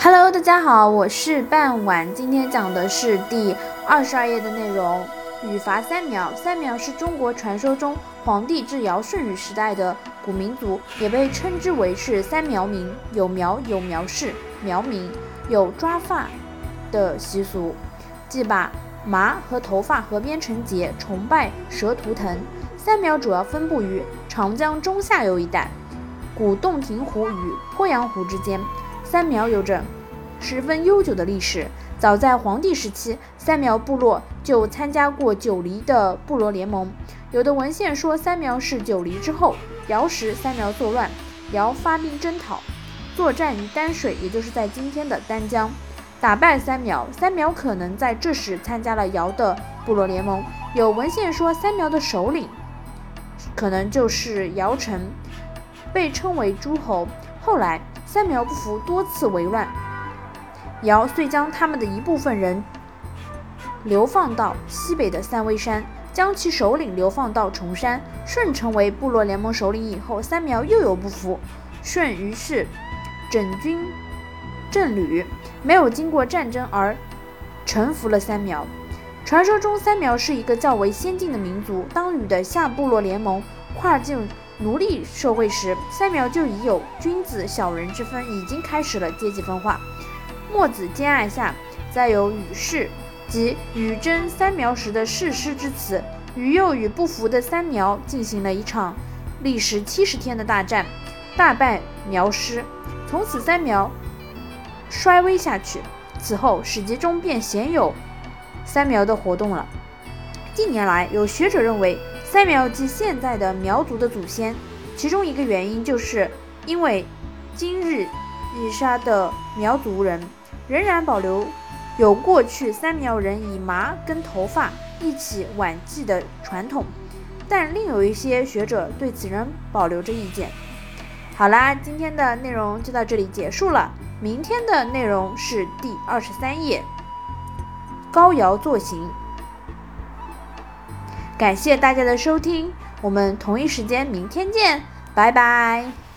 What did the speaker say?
Hello，大家好，我是半晚，今天讲的是第二十二页的内容。语伐三苗，三苗是中国传说中黄帝至尧舜禹时代的古民族，也被称之为是三苗民。有苗有苗氏，苗民有抓发的习俗，即把麻和头发合编成结，崇拜蛇图腾。三苗主要分布于长江中下游一带，古洞庭湖与鄱阳湖之间。三苗有着十分悠久的历史。早在黄帝时期，三苗部落就参加过九黎的部落联盟。有的文献说，三苗是九黎之后，尧时三苗作乱，尧发兵征讨，作战于丹水，也就是在今天的丹江，打败三苗。三苗可能在这时参加了尧的部落联盟。有文献说，三苗的首领可能就是尧臣，被称为诸侯。后来。三苗不服，多次为乱，尧遂将他们的一部分人流放到西北的三危山，将其首领流放到崇山。舜成为部落联盟首领以后，三苗又有不服，舜于是整军镇吕，没有经过战争而臣服了三苗。传说中，三苗是一个较为先进的民族。当禹的下部落联盟跨境。奴隶社会时，三苗就已有君子小人之分，已经开始了阶级分化。墨子兼爱下，再有禹氏及禹征三苗时的誓师之词。禹又与不服的三苗进行了一场历时七十天的大战，大败苗师，从此三苗衰微下去。此后史籍中便鲜有三苗的活动了。近年来，有学者认为。三苗即现在的苗族的祖先，其中一个原因就是因为今日已杀的苗族人仍然保留有过去三苗人以麻跟头发一起挽祭的传统，但另有一些学者对此仍保留着意见。好啦，今天的内容就到这里结束了，明天的内容是第二十三页，高尧坐行。感谢大家的收听，我们同一时间明天见，拜拜。